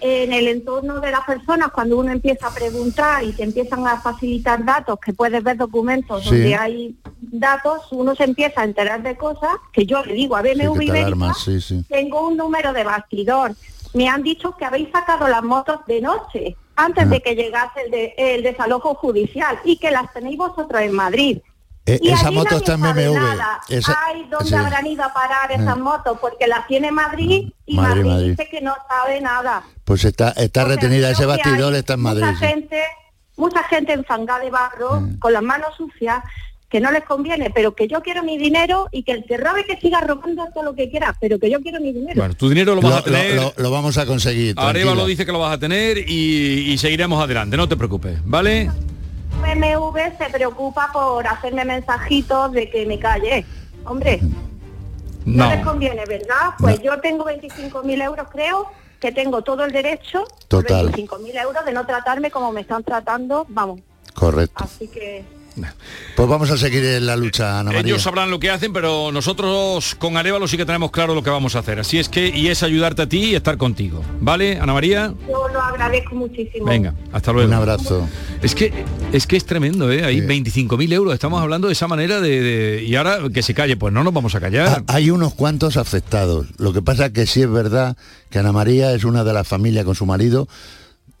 en el entorno de las personas, cuando uno empieza a preguntar y te empiezan a facilitar datos, que puedes ver documentos Sí. donde hay datos, uno se empieza a enterar de cosas que yo le digo a BMW Ibérica, alarmas, sí, tengo un número de bastidor. Me han dicho que habéis sacado las motos de noche, antes de que llegase el, de- el desalojo judicial, y que las tenéis vosotros en Madrid. Eh, Y esa allí moto nadie está en nada. Esa- Ay, ¿dónde sí. habrán ido a parar esas Eh. motos? Porque las tiene Madrid y Madrid, Madrid, Madrid. dice que no sabe nada. Pues está, está retenida, ese bastidor está en Madrid. Mucha sí. gente, mucha gente enfangada de barro, con las manos sucias, que no les conviene, pero que yo quiero mi dinero y que el que robe que siga robando todo lo que quiera, pero que yo quiero mi dinero. Bueno, tu dinero lo vas a tener. lo- lo vamos a conseguir. Tranquila. lo dice que lo vas a tener y, y seguiremos adelante, no te preocupes, ¿vale? BMW se preocupa por hacerme mensajitos de que me calle. Hombre, no, No. les conviene, ¿verdad? Pues yo tengo 25.000 euros, creo, que tengo todo el derecho, Total. 25.000 euros, de no tratarme como me están tratando, vamos. Correcto. Así que Pues vamos a seguir en la lucha, Ana María. Ellos sabrán lo que hacen, pero nosotros con Arevalo sí que tenemos claro lo que vamos a hacer. Así es que, y es ayudarte a ti y estar contigo. ¿Vale, Ana María? yo lo agradezco muchísimo. Venga, hasta luego. Un abrazo. Es que es que es tremendo, ¿eh? Hay 25.000 euros, estamos hablando de esa manera de, de- Y ahora que se calle, pues no nos vamos a callar. Hay unos cuantos afectados. Lo que pasa que sí es verdad que Ana María es una de las familias con su marido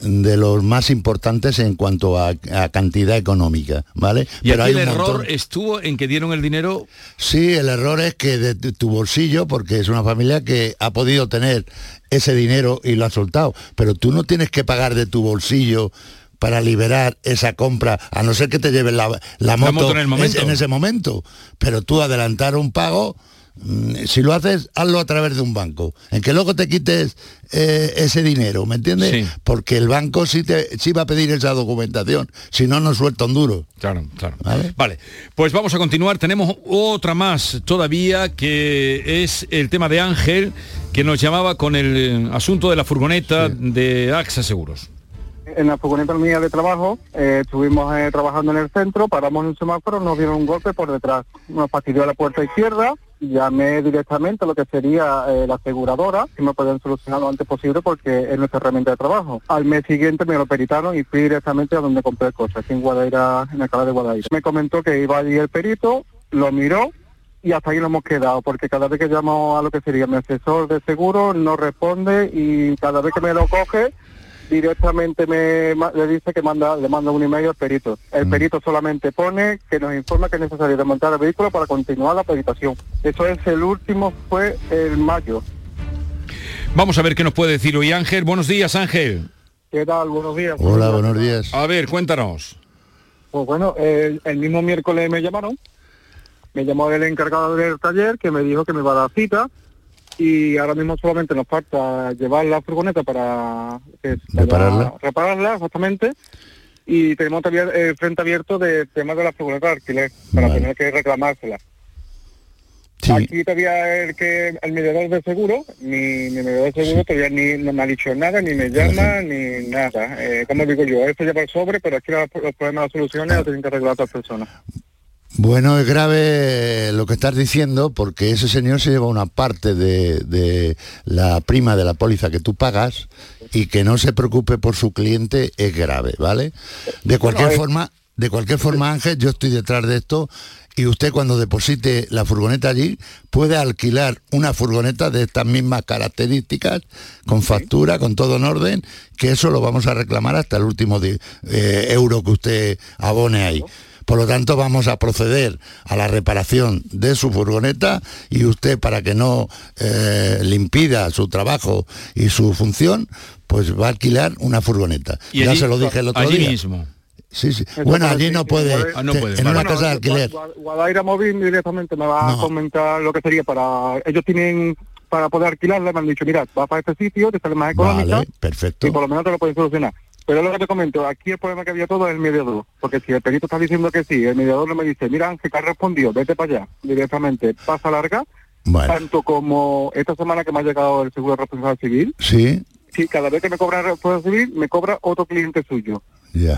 de los más importantes en cuanto a, a cantidad económica, ¿vale? y aquí hay el error montón- estuvo en que dieron el dinero Sí, el error es que de tu bolsillo, porque es una familia que ha podido tener ese dinero y lo ha soltado, pero tú no tienes que pagar de tu bolsillo para liberar esa compra, a no ser que te lleven la, la moto, moto en el momento. en ese momento. Pero tú adelantar un pago, si lo haces, hazlo a través de un banco, en que luego te quites eh, ese dinero, ¿me entiendes? Sí. Porque el banco sí, te, sí va a pedir esa documentación, si no, no suelta un duro. Claro, claro. ¿Vale? Vale, pues vamos a continuar. Tenemos otra más todavía que es el tema de Ángel, que nos llamaba con el eh, asunto de la furgoneta de AXA Seguros. en la furgoneta mía de trabajo, eh, estuvimos eh, trabajando en el centro, paramos en un semáforo, nos dieron un golpe por detrás, nos fastidió la puerta izquierda, llamé directamente a lo que sería eh, la aseguradora, que me pueden solucionar lo antes posible porque es nuestra herramienta de trabajo. Al mes siguiente me lo peritaron y fui directamente a donde compré el coche, aquí en Guadaira, en Alcalá de Guadaira. Me comentó que iba allí el perito, lo miró, y hasta ahí lo hemos quedado, porque cada vez que llamo a lo que sería mi asesor de seguro, no responde y cada vez que me lo coge, directamente me le dice que manda le manda un email al perito. El Mm. perito solamente pone que nos informa que es necesario desmontar el vehículo para continuar la peritación. Eso es el último, fue el mayo. Vamos a ver qué nos puede decir hoy Ángel. Buenos días, Ángel. ¿Qué tal? Buenos días. Hola, buenos días. A ver, cuéntanos. Pues bueno, el, el mismo miércoles me llamaron, me llamó el encargado del taller que me dijo que me va a dar cita y ahora mismo solamente nos falta llevar la furgoneta para, que- Repararla. repararla, exactamente, y tenemos todavía el frente abierto de tema de la furgoneta de alquiler para Vale. tener que reclamársela. Aquí todavía el que el mediador de seguro, mi, mi mediador de seguro todavía ni no me ha dicho nada, ni me llama, ni nada. Eh, como digo yo, esto lleva el sobre, pero aquí los, los problemas, las soluciones las tienen que arreglar otras personas. Bueno, es grave lo que estás diciendo porque ese señor se lleva una parte de, de la prima de la póliza que tú pagas y que no se preocupe por su cliente es grave, ¿vale? De cualquier eh, forma, de cualquier forma, Ángel, yo estoy detrás de esto y usted cuando deposite la furgoneta allí puede alquilar una furgoneta de estas mismas características, con factura, con todo en orden, que eso lo vamos a reclamar hasta el último eh, euro que usted abone ahí. Por lo tanto, vamos a proceder a la reparación de su furgoneta y usted, para que no eh, le impida su trabajo y su función, pues va a alquilar una furgoneta. Y ya allí- se lo dije el otro allí día. mismo. Sí, sí. Eso Bueno, allí no puede, Ah, no te- puede, en vale. una casa de alquiler. Gua- Guadaira Móvil directamente me va No. a comentar lo que sería para... Ellos tienen, para poder alquilarla, me han dicho, mira, va para este sitio, te sale más económica Vale, perfecto. y por lo menos te lo pueden solucionar. Pero lo que te comento, aquí el problema que había todo es el mediador, porque si el perito está diciendo que sí, el mediador no me dice, mira Ángel, que ha respondido, vete para allá, directamente, pasa larga, tanto como esta semana que me ha llegado el seguro de responsabilidad civil, Sí, sí, cada vez que me cobra responsabilidad civil, me cobra otro cliente suyo.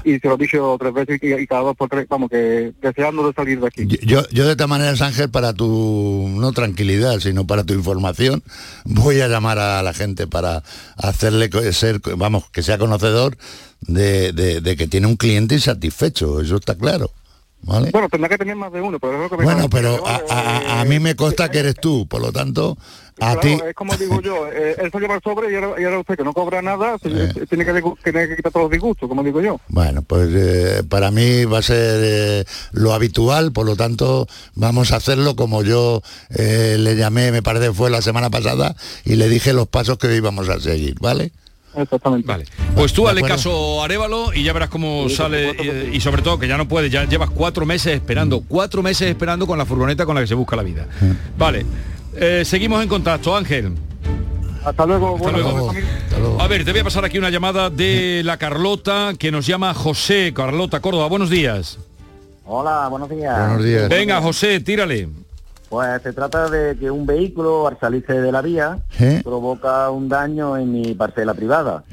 Y se lo he dicho tres veces y, y cada dos por tres, vamos, que deseando de salir de aquí. Yo, yo de todas maneras, Ángel, para tu, no tranquilidad, sino para tu información, voy a llamar a la gente para hacerle ser, vamos, que sea conocedor de, de- de que tiene un cliente insatisfecho, eso está claro. ¿Vale? Bueno, tendrá que tener más de uno, pero es lo que me Bueno, pero a, a- a mí me consta que eres tú, por lo tanto, a Claro, ti... es como digo yo, eh, él se lleva el sobre y ahora, y ahora usted que no cobra nada, Eh. se- tiene, que, tiene que quitar todos los disgustos, como digo yo. Bueno, pues eh, para mí va a ser eh, lo habitual, por lo tanto vamos a hacerlo como yo le llamé, me parece fue la semana pasada, y le dije los pasos que íbamos a seguir, ¿vale? Exactamente. Vale. Pues tú ¿De hazle caso a Arevalo y ya verás cómo sale y sobre todo que ya no puedes, ya llevas cuatro meses esperando, cuatro meses esperando con la furgoneta con la que se busca la vida. Vale. Eh, seguimos en contacto, Ángel. Hasta luego. Hasta luego. A ver, te voy a pasar aquí una llamada de la Carlota que nos llama José, Carlota Córdoba. Buenos días. Hola, buenos días. Venga, José, tírale. Pues se trata de que un vehículo al salirse de la vía ¿Eh? provoca un daño en mi parcela privada.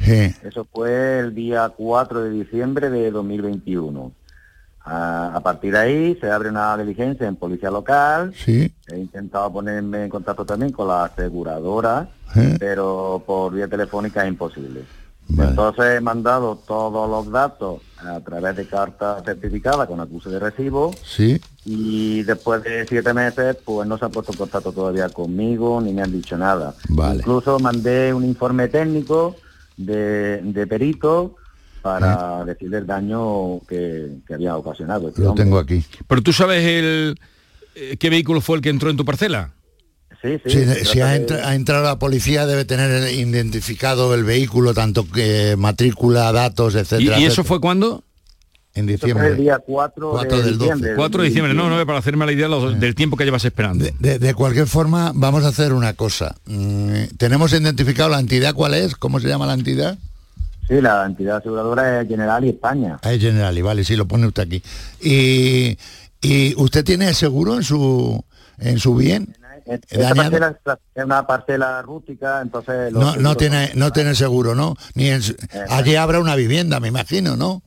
Eso fue el día 4 de diciembre de 2021. A, a partir de ahí se abre una diligencia en policía local. Sí. He intentado ponerme en contacto también con la aseguradora, ¿Eh? pero por vía telefónica es imposible. Entonces he mandado todos los datos a través de carta certificada con acuse de recibo Sí. y después de siete meses pues no se ha puesto en contacto todavía conmigo ni me han dicho nada. Vale. Incluso mandé un informe técnico de, de perito para decirle el daño que, que había ocasionado. este Lo hombre. tengo aquí. Pero tú sabes el eh, qué vehículo fue el que entró en tu parcela. Sí, Si, si ha, entra- ha entrado la policía debe tener identificado el vehículo, tanto que matrícula, datos, ¿Y, etcétera. y eso etcétera. fue cuándo? En Eso fue diciembre. el día 4, 4 de del 12. diciembre. 4 de diciembre, no, no, para hacerme la idea del tiempo que llevas esperando. De, de cualquier forma, vamos a hacer una cosa. Mm, ¿Tenemos identificado la entidad cuál es? ¿Cómo se llama la entidad? Sí, la entidad aseguradora es General y España. Ah, es Generali, vale, sí, lo pone usted aquí. Y, y usted tiene seguro en su en su bien? Esta parcela es- una parcela rústica, entonces... No, no tiene no tiene seguro, ¿no? Ni en allí habrá una vivienda, me imagino, ¿no?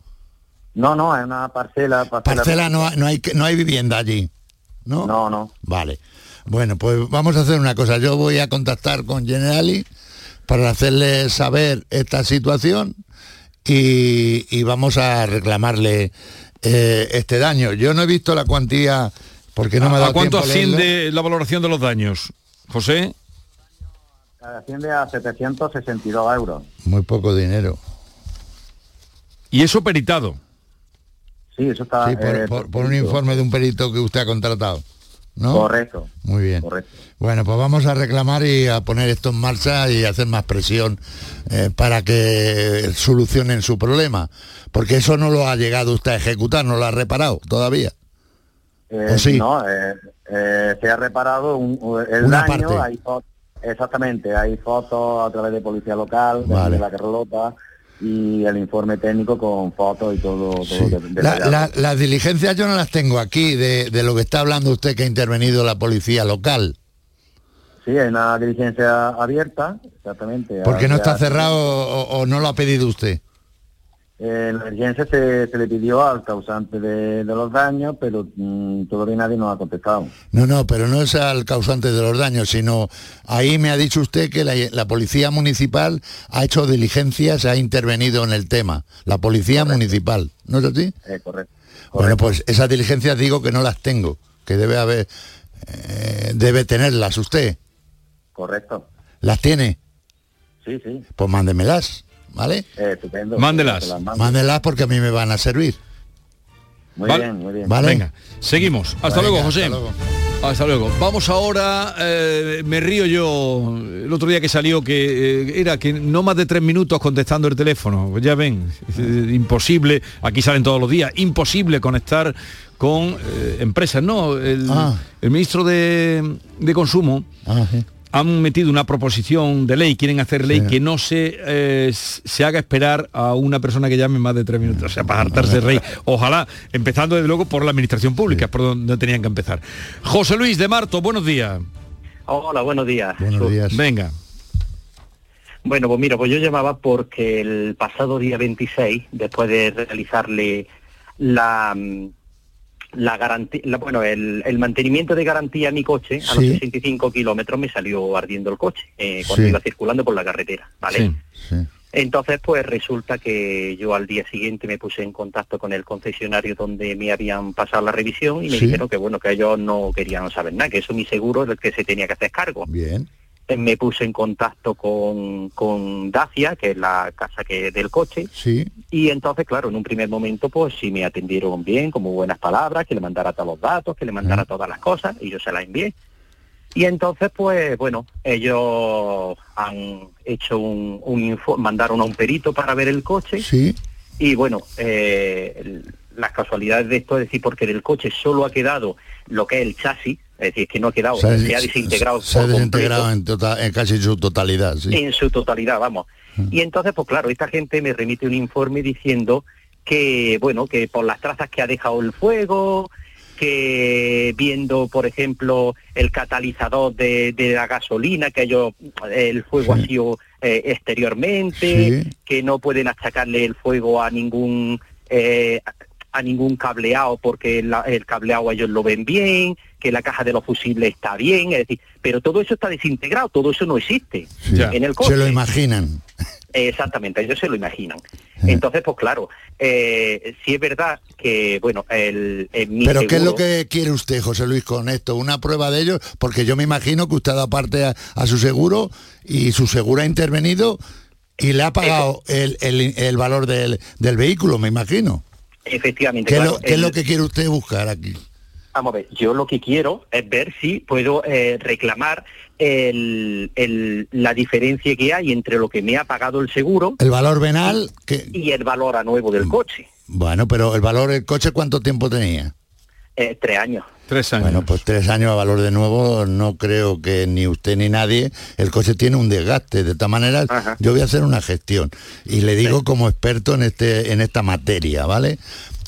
No, no, es una parcela... Parcela, Parcela no, hay- no hay que- no hay vivienda allí, ¿no? No, no. Vale. Bueno, pues vamos a hacer una cosa. Yo voy a contactar con Generali para hacerle saber esta situación y, y vamos a reclamarle eh, este daño. Yo no he visto la cuantía porque no me ha ¿A dado cuánto tiempo a leerlo. asciende la valoración de los daños? José. Asciende a 762 euros. Muy poco dinero. Y eso peritado. Sí, eso está... Sí, por, eh, por- por un informe de un perito que usted ha contratado. ¿no? Correcto. Muy bien. Correcto. Bueno, pues vamos a reclamar y a poner esto en marcha y hacer más presión eh, para que solucionen su problema. Porque eso no lo ha llegado usted a ejecutar, no lo ha reparado todavía. Eh, ¿O sí? No, eh, eh, se ha reparado un, el Una daño, parte. hay exactamente, hay fotos a través de policía local, de la Carlota y el informe técnico con fotos y todo, todo de- de La- la- la- las diligencias yo no las tengo aquí de, de lo que está hablando usted que ha intervenido la policía local. Sí, hay una diligencia abierta, exactamente. Porque no está cerrado o, o no lo ha pedido usted. Eh, la diligencia se, se le pidió al causante de, de los daños, pero mm, todavía nadie nos ha contestado. No, no, pero no es al causante de los daños, sino ahí me ha dicho usted que la, la policía municipal ha hecho diligencias, ha intervenido en el tema. La policía municipal, ¿no es así? Eh, correcto. Bueno, pues esas diligencias digo que no las tengo, que debe haber, eh, debe tenerlas usted. Correcto. ¿Las tiene? Sí, sí. Pues mándemelas, ¿vale? Eh, estupendo. Mándelas. Mándelas porque a mí me van a servir. Muy Vale. bien, muy bien. Vale. Venga, seguimos. Hasta Venga, luego, José. hasta luego. Hasta luego. Vamos ahora, eh, me río yo, el otro día que salió que eh, era que no más de tres minutos contestando el teléfono. Pues ya ven, eh, imposible, aquí salen todos los días, imposible conectar con eh, empresas. No, el, Ah. el ministro de, de Consumo Ah, sí. Han metido una proposición de ley, quieren hacer ley que no se, eh, se haga esperar a una persona que llame más de tres minutos, o sea, para hartarse rey. Ojalá, empezando desde luego por la administración pública, por donde tenían que empezar. José Luis de Marto, buenos días. Hola, buenos días. Buenos días. Venga. Bueno, pues mira, pues yo llamaba porque el pasado día 26, después de realizarle la mm, la garantía, bueno, el, el, mantenimiento de garantía a mi coche a los 65 kilómetros me salió ardiendo el coche eh, cuando iba circulando por la carretera, ¿vale? Entonces, pues resulta que yo al día siguiente me puse en contacto con el concesionario donde me habían pasado la revisión y me dijeron que bueno, que ellos no querían saber nada, que eso mi seguro es el que se tenía que hacer cargo. Bien me puse en contacto con, con Dacia, que es la casa que del coche, sí. y entonces, claro, en un primer momento, pues sí me atendieron bien, como buenas palabras, que le mandara todos los datos, que le mandara todas las cosas, y yo se las envié. Y entonces, pues bueno, ellos han hecho un, un informe, mandaron a un perito para ver el coche, sí. y bueno, eh, las casualidades de esto es decir, porque del coche solo ha quedado lo que es el chasis, es decir, que no ha quedado, se ha, desintegrado. Se, ha desintegrado en, tota, en, casi su totalidad, sí. En su totalidad, vamos. Mm. Y entonces, pues claro, esta gente me remite un informe diciendo que, bueno, que por las trazas que ha dejado el fuego, que viendo, por ejemplo, el catalizador de, la gasolina, que ellos, el fuego ha sido eh, exteriormente, que no pueden achacarle el fuego a ningún... Eh, a ningún cableado porque el cableado ellos lo ven bien, que la caja de los fusibles está bien, es decir, pero todo eso está desintegrado, todo eso no existe en el coche. Se lo imaginan. Exactamente, ellos se lo imaginan. Entonces, pues claro, eh, si es verdad que, bueno, el... Pero ¿qué es lo que quiere usted, José Luis, con esto? ¿Una prueba de ellos? Porque yo me imagino que usted ha dado parte a, su seguro y su seguro ha intervenido y le ha pagado el, el, valor del, del vehículo, me imagino. Efectivamente. ¿Qué, es lo que quiere usted buscar aquí? Vamos a ver, yo lo que quiero es ver si puedo eh, reclamar el, la diferencia que hay entre lo que me ha pagado el seguro... El valor venal... Y, que... y el valor a nuevo del coche. Bueno, pero el valor del coche, ¿cuánto tiempo tenía? Eh, tres años. Tres años. Bueno, pues tres años a valor de nuevo, no creo que ni usted ni nadie, el coche tiene un desgaste. De esta manera, yo voy a hacer una gestión. Y le digo como experto en, este, en esta materia, ¿vale?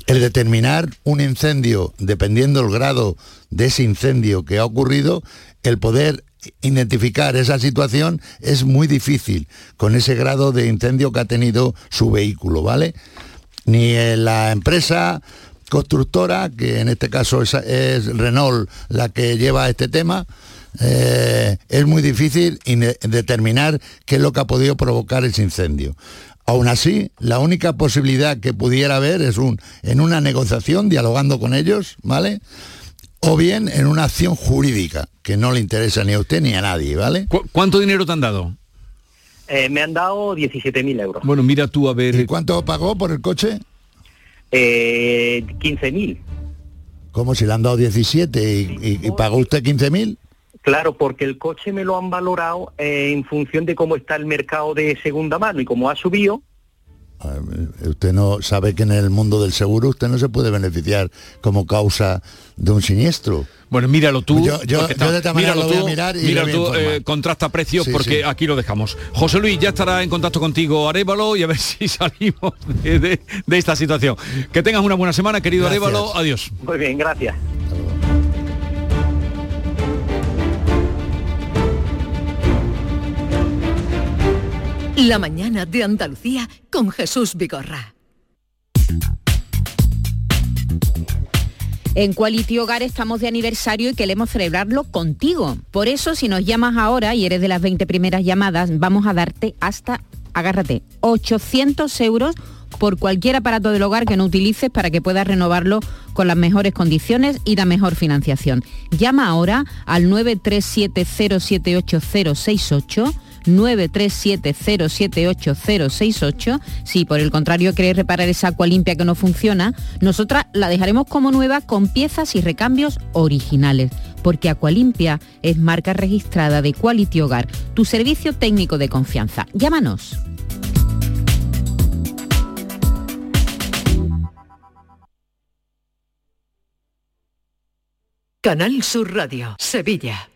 El determinar un incendio, dependiendo el grado de ese incendio que ha ocurrido, el poder identificar esa situación es muy difícil con ese grado de incendio que ha tenido su vehículo, ¿vale? Ni la empresa constructora, que en este caso es, Renault la que lleva este tema, eh, es muy difícil determinar qué es lo que ha podido provocar ese incendio. Aún así, la única posibilidad que pudiera haber es un, en una negociación, dialogando con ellos, ¿vale? O bien en una acción jurídica, que no le interesa ni a usted ni a nadie, ¿vale? ¿Cuánto dinero te han dado? Eh, me han dado 17.000 euros. Bueno, mira tú a ver... ¿Y cuánto pagó por el coche? Eh, 15.000. ¿Cómo si le han dado 17 y, pagó usted 15.000? Claro, porque el coche me lo han valorado eh, en función de cómo está el mercado de segunda mano y cómo ha subido. Usted no sabe que en el mundo del seguro usted no se puede beneficiar como causa de un siniestro. Bueno, míralo tú. Yo, de míralo tú, mirar y tú, eh, contrasta precios porque aquí lo dejamos. José Luis ya estará en contacto contigo, Arevalo, y a ver si salimos de, esta situación. Que tengas una buena semana, querido Arevalo. Adiós. Muy bien, gracias. La mañana de Andalucía con Jesús Vigorra. En Quality Hogar estamos de aniversario y queremos celebrarlo contigo. Por eso, si nos llamas ahora y eres de las 20 primeras llamadas, vamos a darte hasta, agárrate, 800 euros por cualquier aparato del hogar que no utilices para que puedas renovarlo con las mejores condiciones y la mejor financiación. Llama ahora al 937078068 937078068. Si por el contrario queréis reparar esa agua limpia que no funciona, nosotras la dejaremos como nueva con piezas y recambios originales. Porque Aqualimpia es marca registrada de Quality Hogar, tu servicio técnico de confianza. Llámanos. Canal Sur Radio, Sevilla.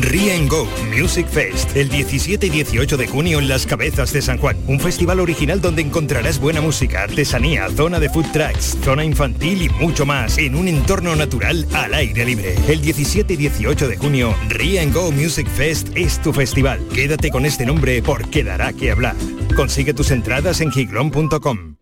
Ría Go Music Fest, el 17 y 18 de junio en Las Cabezas de San Juan. Un festival original donde encontrarás buena música, artesanía, zona de food trucks, zona infantil y mucho más en un entorno natural al aire libre. El 17 y 18 de junio, Ría Go Music Fest es tu festival. Quédate con este nombre porque dará que hablar. Consigue tus entradas en giglon.com.